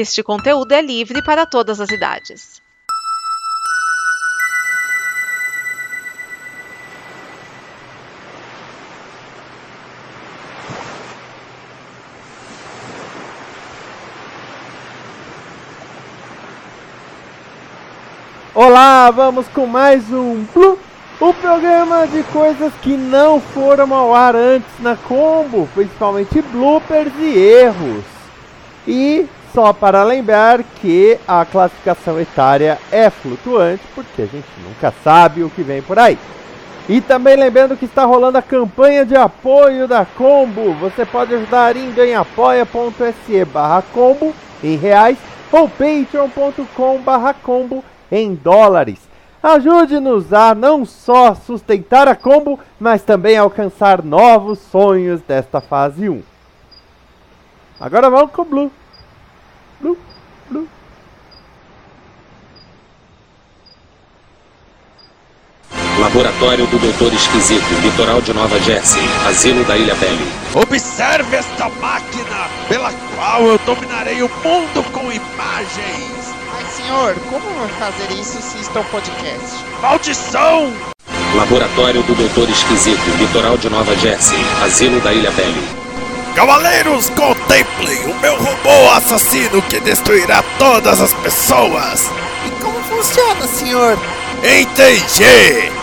Este conteúdo é livre para todas as idades. Olá, vamos com mais um Blue, o programa de coisas que não foram ao ar antes na Combo, principalmente bloopers e erros. E só para lembrar que a classificação etária é flutuante, porque a gente nunca sabe o que vem por aí. E também lembrando que está rolando a campanha de apoio da Combo. Você pode ajudar em apoia.se barra combo em reais ou patreon.com barra combo em dólares. Ajude-nos a não só sustentar a combo, mas também alcançar novos sonhos desta fase 1. Agora vamos com o Blue. Blue, Blue. Laboratório do Doutor Esquisito, litoral de Nova Jersey, asilo da Ilha Belle. Observe esta máquina pela qual eu dominarei o mundo com imagens. Mas senhor, como vai fazer isso se está um podcast? Maldição! Laboratório do Doutor Esquisito, litoral de Nova Jersey, asilo da Ilha Belle. Cavaleiros, contemplem o meu robô assassino que destruirá todas as pessoas. E como funciona, senhor? Entendi!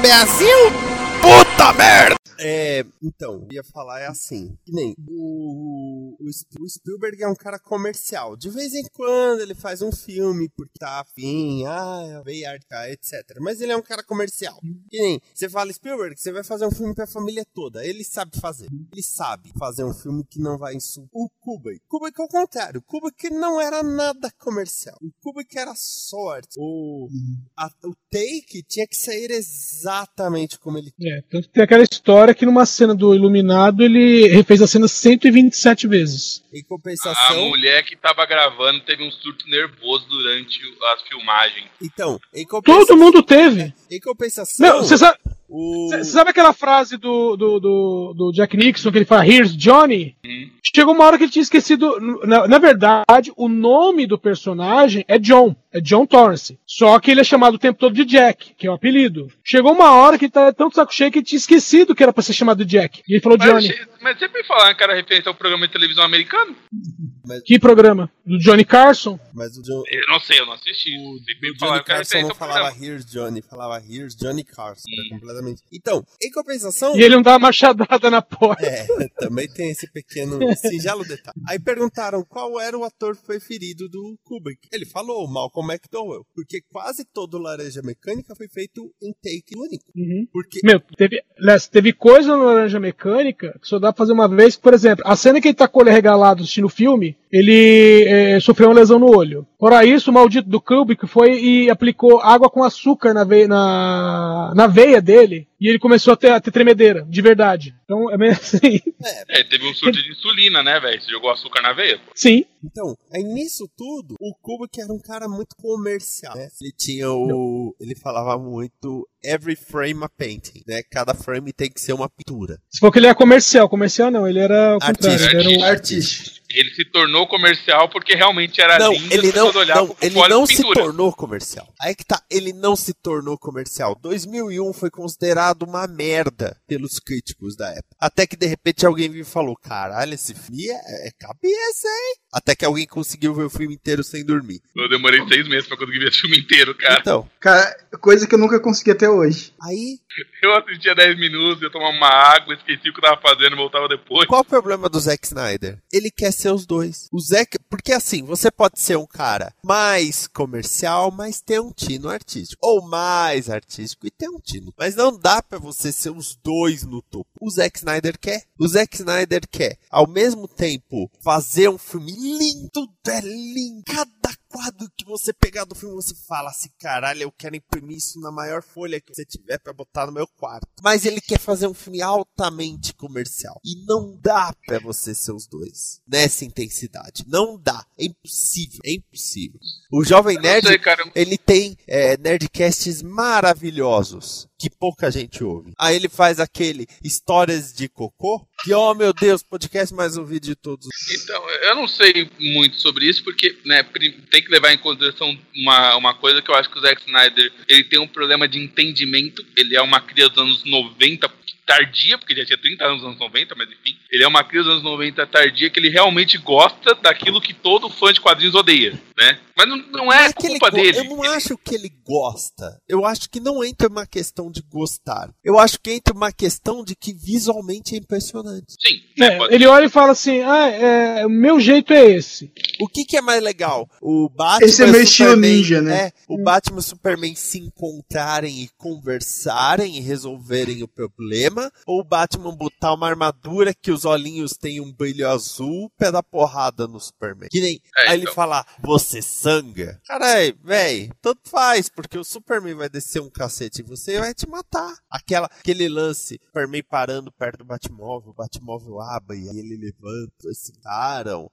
Brasil? Puta merda! É, então, ia falar é assim, que nem o, o, o Spielberg é um cara comercial. De vez em quando ele faz um filme porque tá afim, ah, veio arcar, etc. Mas ele é um cara comercial. Que nem, você fala Spielberg, você vai fazer um filme pra família toda. Ele sabe fazer. Ele sabe fazer um filme que não vai insultar. O Kubrick. Kubrick é o contrário. Kubrick não era nada comercial. O Kubrick era sorte. O, a- o take tinha que sair exatamente como ele É, tanto tem aquela história que numa cena do Iluminado ele refez a cena 127 vezes. Em A compensação. mulher que tava gravando teve um surto nervoso durante as filmagens. Então, em compensação. Todo mundo teve. Em compensação. Não, você sabe, o... cê- cê sabe aquela frase do, do, do, do Jack Nixon que ele fala Here's Johnny? Hum. Chegou uma hora que ele tinha esquecido. Na, na verdade, o nome do personagem é John. É John Torrance. Só que ele é chamado o tempo todo de Jack, que é o apelido. Chegou uma hora que ele tá tão de saco cheio que ele tinha esquecido que era pra ser chamado de Jack. E ele falou Mas, Johnny. mas sempre falaram que era referência ao programa de televisão americano? Que programa? Do Johnny Carson? Mas o John. Eu não sei, eu não assisti. O, o Johnny Carson não falava. Here's Johnny, falava Here's Johnny Carson. Era Hum. completamente. Então, em compensação. E ele não dá uma machadada na porta. É, também tem esse pequeno singelo detalhe. Aí perguntaram qual era o ator preferido do Kubrick. Ele falou Malcolm McDowell, porque quase todo Laranja Mecânica foi feito em take único. Uhum. Porque Meu, teve, teve coisa no Laranja Mecânica que só dá pra fazer uma vez. Por exemplo, a cena que ele tá com o olho regalado assistindo o filme, ele eh, sofreu uma lesão no olho. Fora isso, o maldito do Kubrick foi e aplicou água com açúcar na veia, na, na veia dele. E ele começou a ter, a ter tremedeira, de verdade. Então é meio assim. É, teve um surto de insulina, né, velho? Você jogou açúcar na veia? pô. Sim. Então, aí nisso tudo, o Kubrick era um cara muito comercial, né? Ele tinha o... Ele falava muito every frame a painting, né? Cada frame tem que ser uma pintura. Se for que ele era comercial, comercial não, ele era o contrário. Artista. Ele era o, Artista. Ele se tornou comercial porque realmente era Não, lindo. ele não, não, ele não se tornou comercial. Aí que tá, ele não se tornou comercial. 2001 foi considerado uma merda pelos críticos da época. Até que de repente alguém veio e falou: caralho, esse filme é, é cabeça, hein? Até que alguém conseguiu ver o filme inteiro sem dormir. Eu demorei seis meses pra conseguir ver esse filme inteiro, cara. Então, Cara, coisa que eu nunca consegui até hoje. aí, Eu assistia 10 minutos, eu tomava uma água, esqueci o que eu tava fazendo, voltava depois. qual o problema do Zack Snyder? Ele quer ser os dois. O Zack, porque assim, você pode ser um cara mais comercial, mas ter um tino artístico. Ou mais artístico e ter um tino. Mas não dá pra você ser os dois no topo. O Zack Snyder quer. O Zack Snyder quer, ao mesmo tempo, fazer um filme lindo, é lindo. Cada quadro que você pegar do filme, você fala assim, caralho, eu quero imprimir isso na maior folha que você tiver pra botar no meu quarto. Mas ele quer fazer um filme altamente comercial. E não dá pra você ser os dois nessa intensidade. Não dá. É impossível. É impossível. O Jovem Nerd, sei, ele tem é, nerdcasts maravilhosos. Que pouca gente ouve. Aí ele faz aquele Histórias de Cocô, que, oh meu Deus, podcast mais ouvido de todos. Então, eu não sei muito sobre isso, porque né, tem que levar em consideração uma, uma coisa que eu acho que o Zack Snyder ele tem um problema de entendimento. Ele é uma cria dos anos 90 tardia, porque ele já tinha 30 anos nos anos 90, mas enfim. Ele é uma cria dos anos 90 tardia que ele realmente gosta daquilo que todo fã de quadrinhos odeia, né? Mas não, não é, ele culpa dele. Eu não acho que ele gosta. Eu acho que não entra uma questão de gostar. Eu acho que entra uma questão de que visualmente é impressionante. Sim. É, ele olha e fala assim: ah, é, o meu jeito é esse. O que, que é mais legal? O Batman Esse é e o meio estilo Superman- ninja, né? É, o Batman e o Superman se encontrarem e conversarem e resolverem o problema? Ou o Batman botar uma armadura que os olhinhos têm um brilho azul pra dar porrada no Superman? Que nem É, aí ele então. falar, você sanga? Carai, véi, tanto faz, porque o Superman vai descer um cacete em você e vai te matar. Aquela, aquele lance, Superman parando perto do Batmóvel, o Batmóvel abre e aí ele levanta, se param.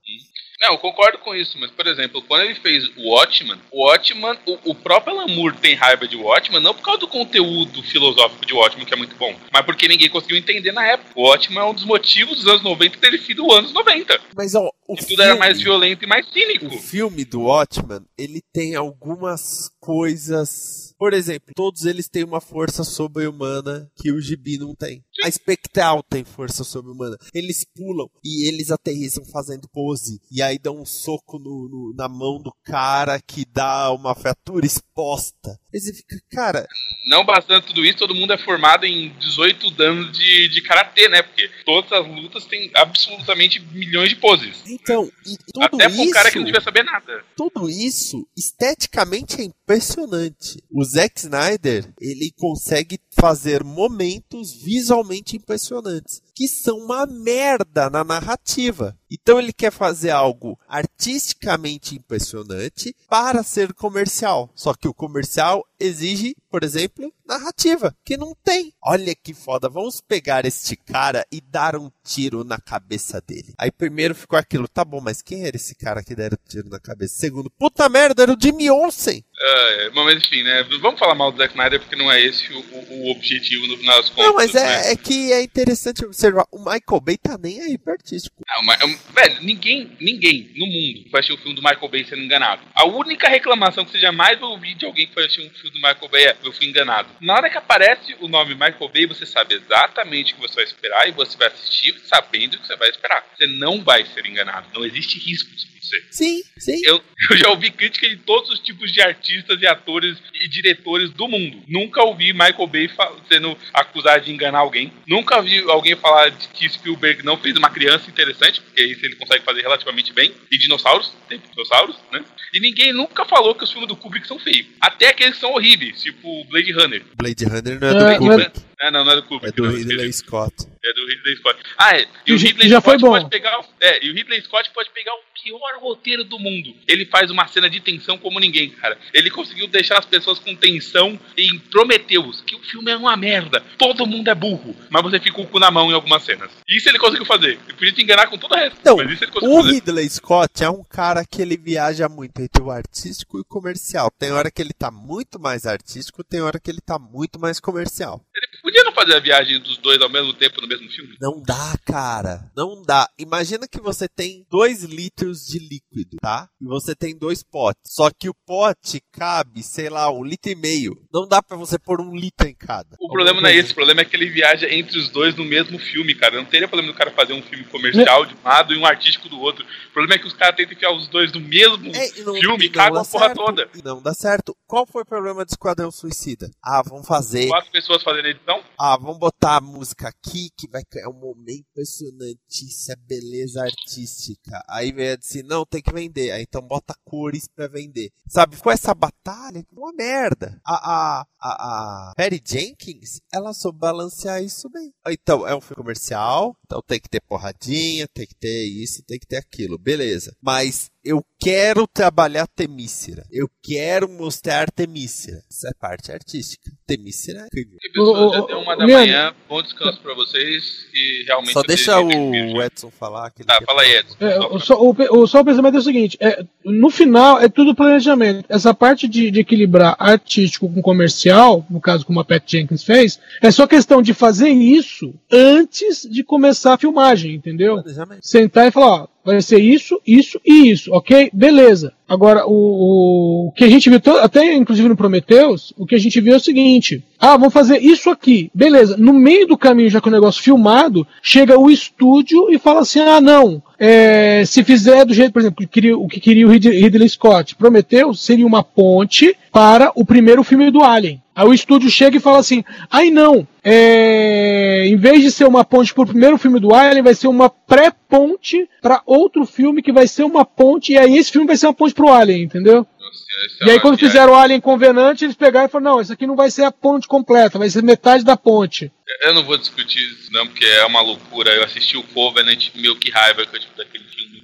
Não, eu concordo com isso, mas, por exemplo, quando ele fez o Watchman, o Watchman, o, o próprio Alan Moore tem raiva de Watchman, não por causa do conteúdo filosófico de Watchman, que é muito bom, mas porque ninguém conseguiu entender na época. O Watchman é um dos motivos dos anos 90 ter sido anos 90. Mas ó, o E tudo era filme- mais violento e mais cínico. O filme do Watchman, ele tem algumas coisas. Por exemplo, todos eles têm uma força sobre-humana que o Gibi não tem. A Spectral tem força sobre-humana. Eles pulam e eles aterrissam fazendo pose. E aí dão um soco no- no- na mão do cara que dá uma fratura exposta. Aí você fica, cara, Não bastante tudo isso, todo mundo é formado em 18 anos de, de karatê, né? Porque todas as lutas têm absolutamente milhões de poses. Então, e tudo Até pra um cara que isso- não devia saber nada. tudo isso esteticamente é impressionante. O Zack Snyder, ele consegue fazer momentos visualmente impressionantes, que são uma merda na narrativa. Então ele quer fazer algo artisticamente impressionante para ser comercial. Só que o comercial exige, por exemplo, narrativa, que não tem. Olha que foda, vamos pegar este cara e dar um tiro na cabeça dele. Aí primeiro ficou aquilo, tá bom, mas quem era esse cara que deram tiro na cabeça? Segundo, puta merda, era o Jimmy Olsen. É, mas enfim, né? Vamos falar mal do Zack Snyder porque não é esse o, o- o objetivo no final das contas. Não, mas né? é, é que é interessante observar, o Michael Bay tá nem aí pro artístico. Não, mas, um, velho, ninguém, ninguém no mundo vai assistir um filme do Michael Bay sendo enganado. A única reclamação que você jamais vai ouvir de alguém que foi assistir um filme do Michael Bay é eu fui enganado. Na hora que aparece o nome Michael Bay, você sabe exatamente o que você vai esperar e você vai assistir sabendo o que você vai esperar. Você não vai ser enganado. Não existe risco pra você. Sim, sim. Eu, eu já ouvi crítica de todos os tipos de artistas e atores e diretores do mundo. Nunca ouvi Michael Bay sendo acusado de enganar alguém. Nunca vi alguém falar de que Spielberg não fez uma criança interessante, porque isso ele consegue fazer relativamente bem. E dinossauros, tem dinossauros, né? E ninguém nunca falou que os filmes do Kubrick são feios. Até aqueles que são horríveis, tipo Blade Runner. Blade Runner não é É, do mas- Kubrick, É, não, não é do é Kubrick. do não, Ridley Scott. é do Ridley Scott. Ah, é. E o Ridley já Scott foi bom. pode pegar. o- É, e o Ridley Scott pode pegar o pior roteiro do mundo. Ele faz uma cena de tensão como ninguém, cara. Ele conseguiu deixar as pessoas com tensão em Prometheus, que o filme é uma merda. Todo mundo é burro, mas você fica com o cu na mão em algumas cenas. Isso ele conseguiu fazer. Ele podia te enganar com todo o resto. Então, mas isso ele conseguiu o fazer. Ridley Scott é um cara que ele viaja muito entre o artístico e o comercial. Tem hora que ele tá muito mais artístico, tem hora que ele tá muito mais comercial. Ele podia não fazer a viagem dos dois ao mesmo tempo no mesmo filme? Não dá, cara. Não dá. Imagina que você tem dois litros de líquido, tá? E você tem dois potes. Só que o pote cabe, sei lá, um litro e meio. Não dá pra você pôr um litro em cada. O problema não é esse, o problema é que ele viaja entre os dois no mesmo filme, cara. Não teria problema do cara fazer um filme comercial de um lado e um artístico do outro. O problema é que os caras tentam enfiar os dois no mesmo É, não- filme e cagam dá a porra certo. toda. E Não dá certo. Qual foi o problema do Esquadrão Suicida? Ah, vamos fazer. Quatro pessoas fazendo edição. Ah, vamos botar a música aqui que vai criar um momento impressionante. Isso é beleza artística. Aí vem a dizer, não, tem que vender. Aí então bota cores pra vender. Sabe, ficou essa batalha, uma merda. A, a, a, a Perry Jenkins, ela soube balancear isso bem. Então, é um filme comercial, então tem que ter porradinha, tem que ter isso, tem que ter aquilo. Beleza. Mas eu quero trabalhar Temícera. Eu quero mostrar Artemícera. Essa é a parte artística. Temícera é incrível. E pessoal, já deu uma da Leandro. manhã, bom descanso pra vocês e realmente. Só deixa o. Edson falar. Que Tá, fala aí. Edson. É, Só o, só, o, o- só o pensamento é o seguinte: é, no final é tudo planejamento. Essa parte de, de equilibrar artístico com comercial, no caso como a Pat Jenkins fez, é só questão de fazer isso antes de começar a filmagem, entendeu? Sentar e falar, ó, vai ser isso, isso e isso, ok? Beleza. Agora, o, o que a gente viu, até inclusive no Prometheus, o que a gente viu é o seguinte: ah, vamos fazer isso aqui, beleza. No meio do caminho, já com o negócio filmado, chega o estúdio e fala assim: ah, não, é, se fizer do jeito, por exemplo, que queria- o que queria o Rid- Ridley Scott, Prometheus seria uma ponte para o primeiro filme do Alien. Aí o estúdio chega e fala assim: ai não, é, em vez de ser uma ponte para o primeiro filme do Alien, vai ser uma pré-ponte para outro filme que vai ser uma ponte, e aí esse filme vai ser uma ponte para o Alien, entendeu? Nossa, E aí quando fizeram o Alien Convenant, eles pegaram e falaram: não, isso aqui não vai ser a ponte completa, vai ser metade da ponte. Eu não vou discutir isso, não, porque é uma loucura. Eu assisti o Covenant, meu que raiva que eu tive daquele filme,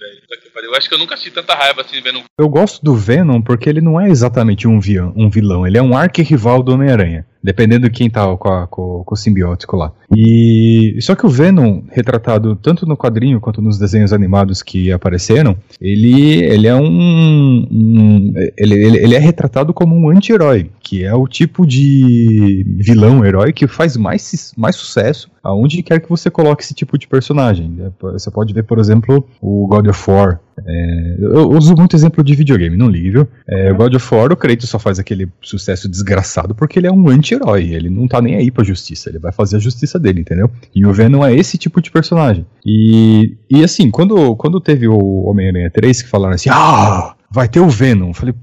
velho. Eu acho que eu nunca assisti tanta raiva assim vendo Eu gosto do Venom porque ele não é exatamente um, vi- um vilão, ele é um arquirrival do Homem-Aranha. Dependendo de quem tá com, a- com- com o simbiótico lá. E. Só que o Venom, retratado tanto no quadrinho quanto nos desenhos animados que apareceram, ele, ele é um. um- ele, ele, ele é retratado como um anti-herói, que é o tipo de vilão herói que faz mais, mais sucesso aonde quer que você coloque esse tipo de personagem. Você pode ver, por exemplo, o God of War. É, eu uso muito exemplo de videogame, não viu? É, God of War, o Kratos só faz aquele sucesso desgraçado porque ele é um anti-herói. Ele não tá nem aí pra justiça, ele vai fazer a justiça dele, entendeu? E o Venom é esse tipo de personagem. E, e assim, quando, quando teve o Homem-Aranha 3 que falaram assim, ah, vai ter o Venom. Eu falei,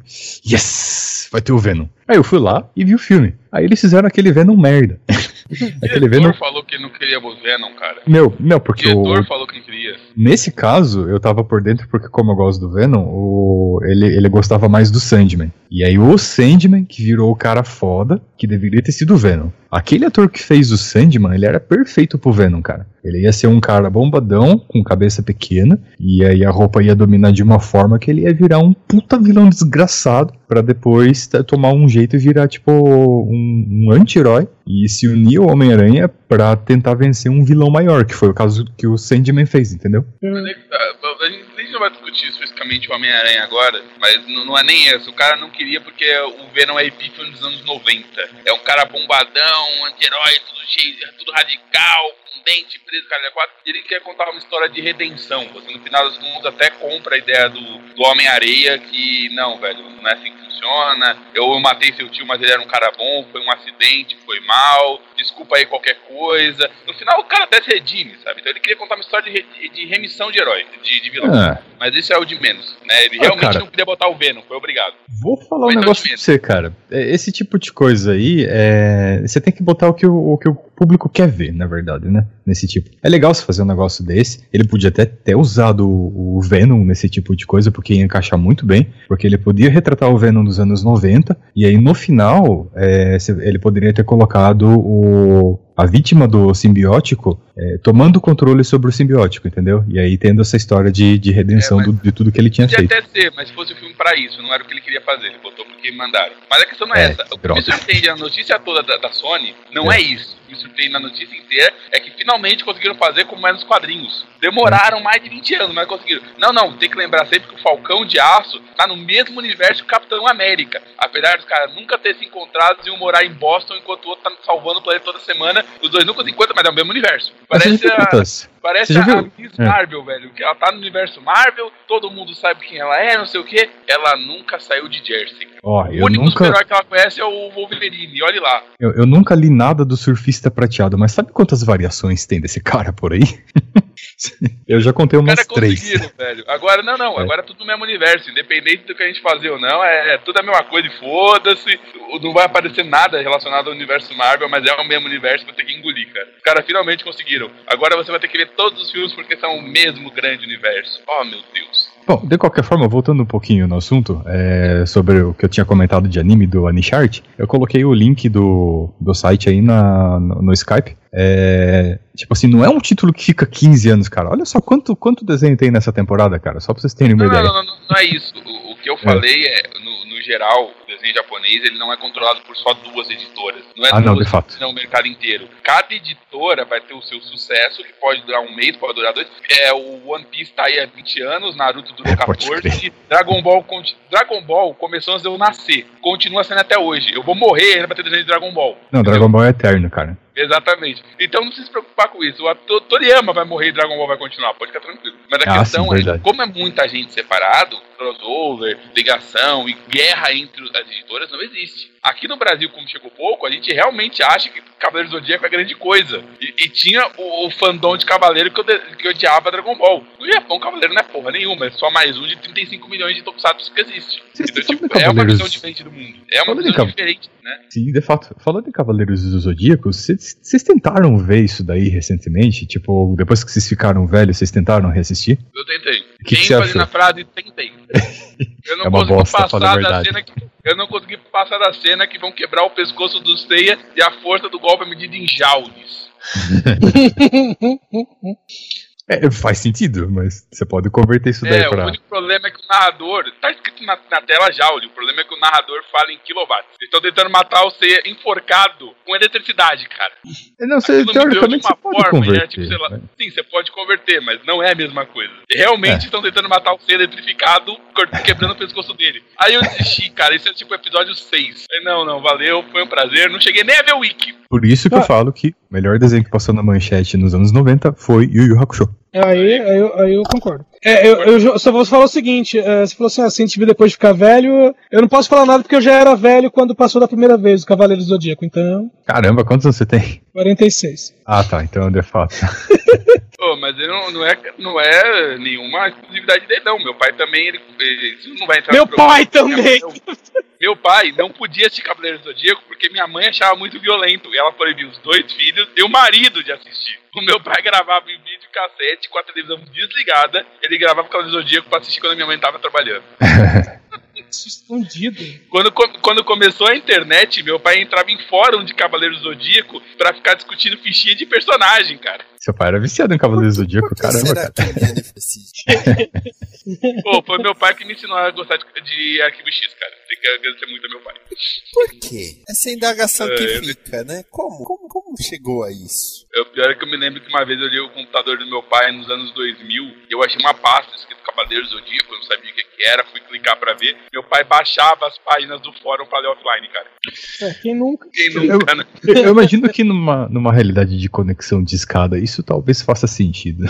yes, vai ter o Venom. Aí eu fui lá e vi o filme. Aí eles fizeram aquele Venom merda. O diretor Venom. falou que não queria o Venom, cara. Meu, não, O porque diretor o, falou que não queria. Nesse caso, eu tava por dentro porque, como eu gosto do Venom, o, ele, ele gostava mais do Sandman. E aí o Sandman, que virou o cara foda, que deveria ter sido o Venom. Aquele ator que fez o Sandman, ele era perfeito pro Venom, cara. Ele ia ser um cara bombadão, com cabeça pequena, e aí a roupa ia dominar de uma forma que ele ia virar um puta vilão desgraçado, pra depois tomar um jeito e virar, tipo, um, um anti-herói, e se unir ao Homem-Aranha pra tentar vencer um vilão maior, que foi o caso que o Sandman fez, entendeu? Mas é que tá, A gente não vai discutir especificamente o Homem-Aranha agora, mas não, não é nem isso. O cara não queria porque o Venom é epífano dos anos 90. É um cara bombadão, anti-herói, tudo cheio, tudo radical, dente preso, cara, quatro. E ele quer contar uma história de redenção. Você, no final das contas, até compra a ideia do, do Homem-Areia que, não, velho, não é assim que funciona. Eu matei seu tio, mas ele era um cara bom, foi um acidente, foi mal, desculpa aí qualquer coisa. No final, o cara até se redime, sabe? Então ele queria contar uma história de, re- de remissão de herói, de, de vilão. Ah. Mas isso é o de menos, né? Ele Ah, realmente cara. não queria botar o Venom, foi obrigado. Vou falar um Mas não negócio pra você, cara. É, Esse tipo de coisa aí, é, você tem que botar o que o, o que o público quer ver, na verdade, né? Nesse tipo. É legal você fazer um negócio desse. Ele podia até ter usado o, Venom nesse tipo de coisa, porque ia encaixar muito bem. Porque ele podia retratar o Venom dos anos 90. E aí no final, é, ele poderia ter colocado o, a vítima do simbiótico é, tomando controle sobre o simbiótico, entendeu? E aí tendo essa história de, de redenção É, do- de tudo que ele tinha Podia feito. até ser, mas se fosse o filme pra isso, não era o que ele queria fazer, ele botou porque mandaram. Mas a questão não é, É, essa. O que me surpreende a notícia toda da, da Sony não é. isso. O que me surpreende na notícia inteira é que finalmente conseguiram fazer como é nos quadrinhos. Demoraram mais de 20 anos, mas conseguiram. Não, não, tem que lembrar sempre que o Falcão de Aço tá no mesmo universo que o Capitão América. Apesar dos caras nunca ter se encontrado e um morar em Boston enquanto o outro tá salvando o planeta toda semana, os dois nunca se encontram, mas é o mesmo universo. Parece a? Parece a? Miss É. Marvel, velho. Que ela tá no universo Marvel, todo mundo sabe quem ela é, não sei o que. Ela nunca saiu de Jersey. Ó, o único nunca, super-herói que ela conhece é o Wolverine, olhe lá. eu, eu nunca li nada do surfista prateado, mas sabe quantas variações tem desse cara por aí? eu já contei umas caras três. velho. Agora, não, não. É. Agora é tudo no mesmo universo. Independente do que a gente fazer ou não, é, é tudo a mesma coisa e foda-se. Não vai aparecer nada relacionado ao universo Marvel, mas é o mesmo universo vai ter que engolir, cara. Os caras finalmente conseguiram. Agora você vai ter que ver todos os filmes porque são o mesmo grande universo. Oh, meu Deus. Bom, de qualquer forma, voltando um pouquinho no assunto, é, sobre o que eu tinha comentado de anime do Anichart, eu coloquei o link do, do site aí na, no, no Skype. É, tipo assim, não é um título que fica 15 anos, cara. Olha só quanto, quanto desenho tem nessa temporada, cara. Só pra vocês terem uma Não, ideia. não, não, não, não é isso. O, o que eu falei é, no, no geral, o desenho japonês ele não é controlado por só duas editoras. Não é Ah, não, duas, de fato. não o mercado inteiro. Cada editora vai ter o seu sucesso, que pode durar um mês, pode durar dois. É, o One Piece tá aí há 20 anos, Naruto durou É, pode 14, Dragon Ball, Dragon Ball começou antes de eu nascer. Continua sendo até hoje. Eu vou morrer ainda pra ter desenho de Dragon Ball. Não, Dragon Ball é eterno, cara. Exatamente. Então não precisa se preocupar com isso. O ator Toriyama vai morrer e Dragon Ball vai continuar. Pode ficar tranquilo. Mas a Ah, questão sim, é, verdade. como é muita gente separado, crossover, ligação e guerra entre as editoras não existe. Aqui no Brasil, como chegou pouco, a gente realmente acha que Cavaleiro do Zodíaco é grande coisa. E, e tinha o, o fandom de Cavaleiro que, ode- que odiava Dragon Ball. No Japão, Cavaleiro não é porra nenhuma, é só mais um de 35 milhões de tokusatsu que existe. Vocês Então, tipo, é uma visão diferente do mundo. É uma visão diferente, né? Sim, de fato. Falando em Cavaleiros do Zodíaco, vocês vocês tentaram ver isso daí recentemente? Tipo, depois que vocês ficaram velhos, vocês tentaram reassistir? Eu tentei. Que ênfase achou? na frase tentei. Eu não É consegui bosta, passar da cena que. Eu não consegui passar da cena que vão quebrar o pescoço do Seiya e a força do golpe é medida em joules. É, faz sentido, mas você pode converter isso daí É, pra. o único problema é que o narrador. Tá escrito na, na tela joule. O problema é que o narrador fala em kilowatts. Eles estão tentando matar o Seiya enforcado com eletricidade, cara. Não, você, teoricamente você pode forma, e converter. é tipo, sei lá, né? sim, você pode converter, mas não é a mesma coisa. Realmente É. estão tentando matar o ser eletrificado, quebrando o pescoço dele. Aí eu desisti, cara, esse é tipo episódio 6. Falei, não, não, valeu, foi um prazer, não cheguei nem a ver o wiki. Por isso que eu falo que o melhor desenho que passou na manchete nos anos 90 foi Yu Yu Hakusho. Aí, aí, eu, aí eu concordo. É, eu, eu só vou falar o seguinte: é, você falou assim, ah, se a gente vir depois de ficar velho, eu não posso falar nada porque eu já era velho quando passou da primeira vez o Cavaleiro do Zodíaco, então. Caramba, quantos anos você tem? 46. Ah, tá, então de fato. Pô, mas ele não, não, é, não é nenhuma exclusividade dele, não. Meu pai também, ele, ele isso não vai entrar Meu pai também! Meu pai não podia assistir Cavaleiro do Zodíaco porque minha mãe achava muito violento. E ela proibiu os dois filhos e o marido de assistir. O meu pai gravava em vídeo cassete com a televisão desligada. Ele gravava Cavaleiro do Zodíaco pra assistir quando minha mãe tava trabalhando. Escondido. Quando, quando começou a internet, meu pai entrava em fórum de Cavaleiro Zodíaco pra ficar discutindo fichinha de personagem, cara. Seu pai era viciado em Cavaleiros do Zodíaco, caramba, Será cara. que assiste? Pô, foi meu pai que me ensinou a gostar de, de Arquivo X, cara. Tem que agradecer muito ao meu pai. Por quê? Essa indagação que É, fica, né? Como, como, como chegou a isso? É, O pior é que eu me lembro que uma vez eu li o computador do meu pai nos anos 2000 e eu achei uma pasta escrito Cavaleiro do Zodíaco, eu não sabia o que, que era, fui clicar pra ver. Meu pai baixava as páginas do fórum pra ler offline, cara. É, quem nunca? Quem Eu, nunca, né? eu imagino que numa, numa realidade de conexão de escada, isso talvez faça sentido.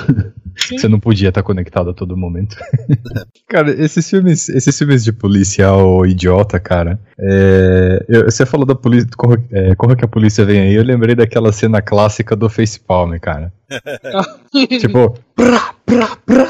Você não podia estar conectado a todo momento. cara, esses filmes, esses filmes de policial idiota, cara. é, eu- você falou da polícia. Corra, é, corra que a polícia vem aí. Eu lembrei daquela cena clássica do Facepalm, cara. tipo, prá, prá, prá.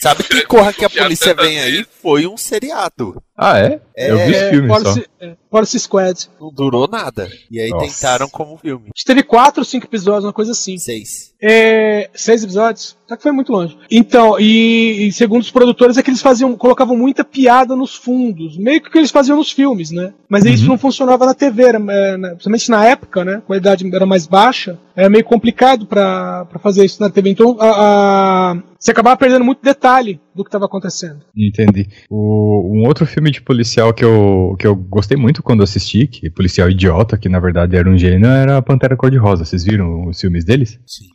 Sabe que Corra que a polícia vem aí foi um seriado. Ah, é? Eu vi esse É, filme só. É, Policy Squad. Não durou nada. E aí Nossa. tentaram como filme. A gente teve quatro ou cinco episódios, uma coisa assim. Seis. É, seis episódios? Só que foi muito longe. Então, e, e segundo os produtores, é que eles faziam, colocavam muita piada nos fundos, meio que o que eles faziam nos filmes, né? Mas isso Uhum. não funcionava na TV, era, é, na- principalmente na época, né? A qualidade era mais baixa, era meio complicado pra pra fazer isso na TV. Então, a, a- você acabava perdendo muito detalhe do que estava acontecendo. Entendi. O, um outro filme de policial que eu, que eu gostei muito quando assisti, que policial idiota, que na verdade era um gênio, era a Pantera Cor-de-Rosa. Vocês viram os filmes deles? Sim.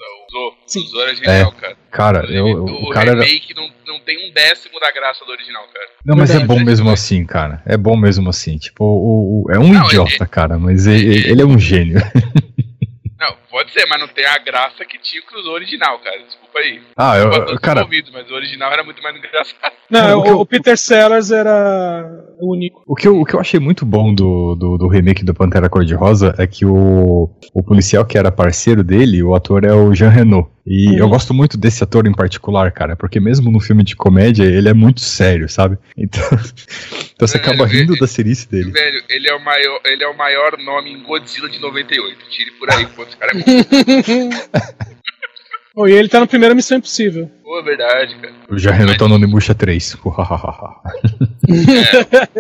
usou era genial, cara. Cara, eu, o o cara era. remake não, não tem um décimo da graça do original, cara. Não, mas é bom mesmo assim, cara. É bom mesmo assim. Tipo, o, o- é um Não, idiota, cara, mas ele, ele é um gênio. Não, pode ser, mas não tem a graça que tinha o original, cara. Desculpa aí. Ah, eu, eu- cara, envolvidos, mas o original era muito mais engraçado. Não, o o, Peter Sellers era o único. O que, eu, o que eu achei muito bom do, do, do remake do Pantera Cor-de-Rosa é que o, o policial que era parceiro dele, o ator é o Jean Reno. E Uhum. eu gosto muito desse ator em particular, cara, porque mesmo no filme de comédia ele é muito sério, sabe? Então, então você É, acaba ele- rindo da serice dele. Velho, ele é, o maior, ele é o maior nome em Godzilla de 98. Tire por aí, esse cara é bom. Oh, e ele tá na primeira Missão Impossível. Pô, é verdade, cara. O Jarreno tá no Onimusha 3.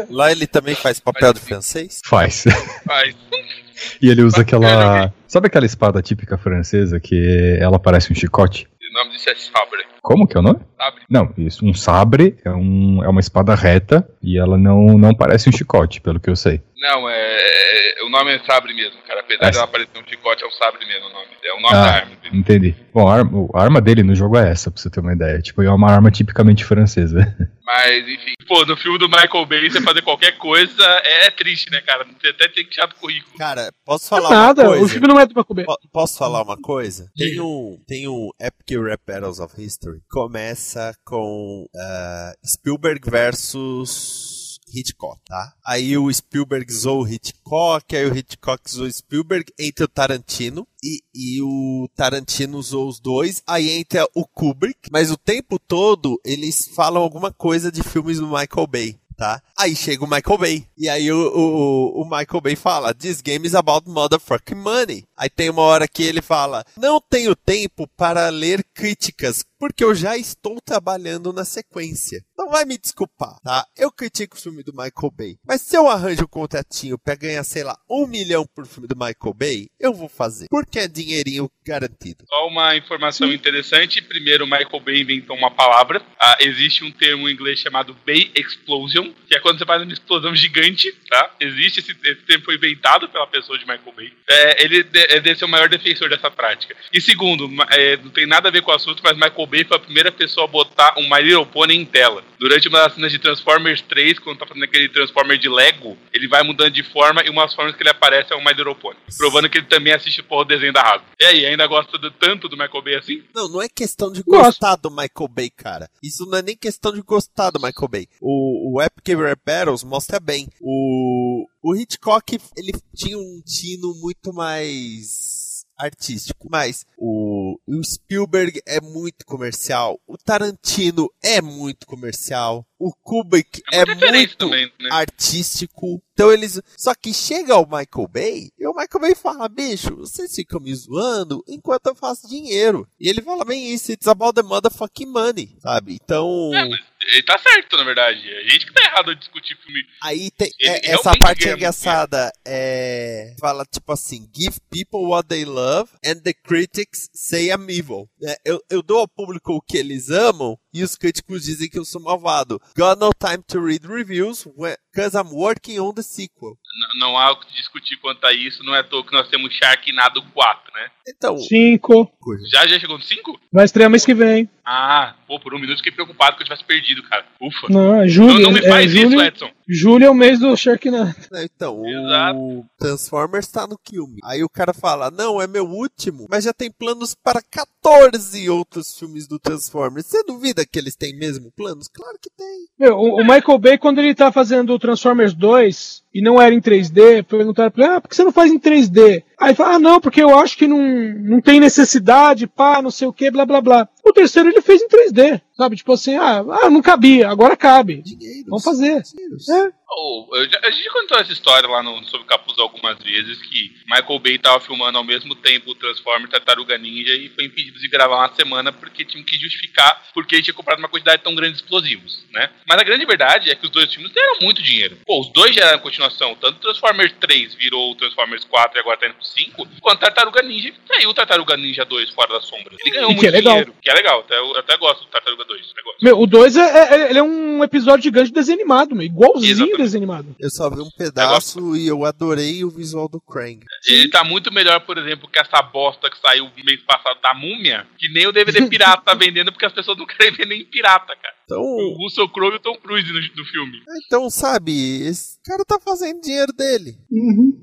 Lá ele também faz papel de francês? Faz. Faz. E ele usa Bacana, aquela. Sabe aquela espada típica francesa que ela parece um chicote? O nome disso é Sabre. Como que é o nome? Sabre. Não, isso. Um sabre é, um, é uma espada reta e ela não, não parece um chicote, pelo que eu sei. Não, é, é- O nome é Sabre mesmo, cara. Apesar É. de ela parecer um chicote, é o Sabre mesmo o nome. É o nome Ah. da arma. dele. Entendi. Bom, a arma, a arma dele no jogo é essa, pra você ter uma ideia. Tipo, é uma arma tipicamente francesa. Mas, enfim. Pô, no filme do Michael Bay, você fazer qualquer coisa é, triste, né, cara? Você até tem que tirar do currículo. Cara, posso Não é falar nada, uma coisa? o filme não é do Michael Bay. Po- Posso falar uma coisa? Tem um, tem um Epic Rap Battles of History. Começa com ah, Spielberg versus Hitchcock, tá? Aí o Spielberg zoou o Hitchcock, aí o Hitchcock zoou o Spielberg, entra o Tarantino, e, e o Tarantino usou os dois, aí entra o Kubrick, mas o tempo todo eles falam alguma coisa de filmes do Michael Bay. Tá? Aí chega o Michael Bay. E aí o, o, o Michael Bay fala: This game is about motherfucking money. Aí tem uma hora que ele fala: Não tenho tempo para ler críticas, porque eu já estou trabalhando na sequência. Não vai me desculpar, tá? Eu critico o filme do Michael Bay. Mas se eu arranjo um contratinho pra ganhar, sei lá, um milhão por filme do Michael Bay, eu vou fazer. Porque é dinheirinho garantido. Só uma informação interessante. Primeiro, o Michael Bay inventou uma palavra. Ah, existe um termo em inglês chamado Bay Explosion, que é quando você faz uma explosão gigante, tá? Existe esse, esse termo foi inventado pela pessoa de Michael Bay. É, ele é deve ser o maior defensor dessa prática. E segundo, é, não tem nada a ver com o assunto, mas Michael Bay foi a primeira pessoa a botar um My Little Pony em tela. Durante uma das cenas de Transformers 3, quando tá fazendo aquele Transformer de Lego, ele vai mudando de forma e umas formas que ele aparece é um My Little Pony. Provando que ele também assiste porra, o desenho da Hasbro. E aí, ainda gosta do- tanto do Michael Bay assim? Não, não é questão de gostar do Michael Bay, cara. Isso não é nem questão de gostar do Michael Bay. O, o Epic Rare Battles mostra bem. O, o Hitchcock, ele tinha um tino muito mais artístico. Mas o, o Spielberg é muito comercial. O Tarantino é muito comercial. O Kubrick é, diferença muito também, né? artístico. Então eles. Só que chega o Michael Bay e o Michael Bay fala: bicho, vocês ficam me zoando enquanto eu faço dinheiro. E ele fala bem isso: it's about the motherfucking money, sabe? Então. É, mas ele tá certo, na verdade. A gente que tá errado a discutir filme. Aí tem. É- essa parte é engraçada. É. Fala tipo assim: give people what they love and the critics say I'm evil. É, eu, eu dou ao público o que eles amam e os críticos dizem que eu sou malvado. Got no time to read reviews because I'm working on the sequel. N- Não há o que discutir quanto a isso. Não é à toa que nós temos Sharknado 4, né? Então. Cinco. Já, já chegou no 5? Vai estrear mês que vem. Ah, pô, por um minuto fiquei preocupado que eu tivesse perdido, cara. Ufa. Não, é julho. Não, não me é, faz julho, isso, Edson. Julho é o mês do Sharknado. Né, Então, Exato. o Transformers tá no filme. Aí o cara fala: Não, é meu último, mas já tem planos para 14 outros filmes do Transformers. Você duvida que eles têm mesmo planos? Claro que tem. Meu, o, o Michael Bay, quando ele tá fazendo o Transformers 2 e não era em 3D, perguntaram pra ele, ah, por que você não faz em 3D? Aí ele fala, ah, não, porque eu acho que não, não tem necessidade, pá, não sei o que, blá blá blá. O terceiro ele fez em 3D, sabe? Tipo assim, ah, ah não cabia, agora cabe. Dinheiros. Vamos fazer. Dinheiros. É. Oh, já- a gente contou essa história lá no Sobre Capuz algumas vezes que Michael Bay tava filmando ao mesmo tempo o Transformer Tartaruga Ninja e foi impedido de gravar uma semana porque tinham que justificar porque tinha comprado uma quantidade tão grande de explosivos, né? Mas a grande verdade é que os dois filmes deram muito dinheiro. Pô, os dois geraram continuação. Tanto o Transformers 3 virou o Transformers 4 e agora tá indo pro 5, quanto Tartaruga Ninja saiu o Tartaruga Ninja 2 fora das sombras. Ele ganhou E que muito é legal. dinheiro. Que é legal. Até, eu até gosto do Tartaruga 2. Negócio. Meu, o 2 é, é- ele é um episódio gigante de desenho animado, meu, igualzinho Exatamente. desenho animado. Eu só vi um pedaço e eu adorei o visual do Krang. Ele tá muito melhor, por exemplo, que essa bosta que saiu mês passado da múmia, que nem o DVD pirata tá vendendo, porque as pessoas não querem ver nem pirata, cara. Então, O Russell Crowe e o Tom Cruise no, no filme. então, sabe, esse cara tá fazendo dinheiro dele.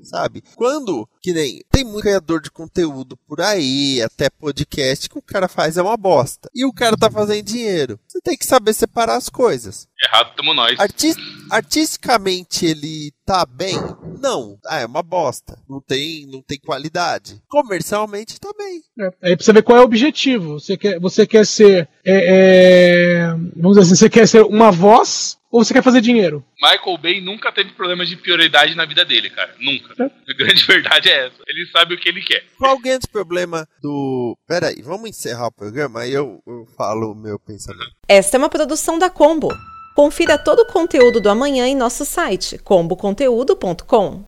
Sabe? Quando, que nem, tem muito criador de conteúdo por aí, até podcast, que o cara faz é uma bosta. E o cara tá fazendo dinheiro. Você tem que saber separar as coisas. Errado tamo nós. Artis- artisticamente ele tá bem? Não. Ah, é uma bosta. Não tem, não tem qualidade. Comercialmente tá bem. É, Aí pra você ver qual é o objetivo. Você quer, você quer ser. é, é, vamos dizer assim, você quer ser uma voz ou você quer fazer dinheiro? Michael Bay nunca teve problemas de prioridade na vida dele, cara. Nunca. É. A grande verdade é essa. Ele sabe o que ele quer. Qual o grande problema do. Peraí, vamos encerrar o programa? Aí eu, eu falo o meu pensamento. Esta é uma produção da Combo. Confira todo o conteúdo do amanhã em nosso site comboconteúdo.com.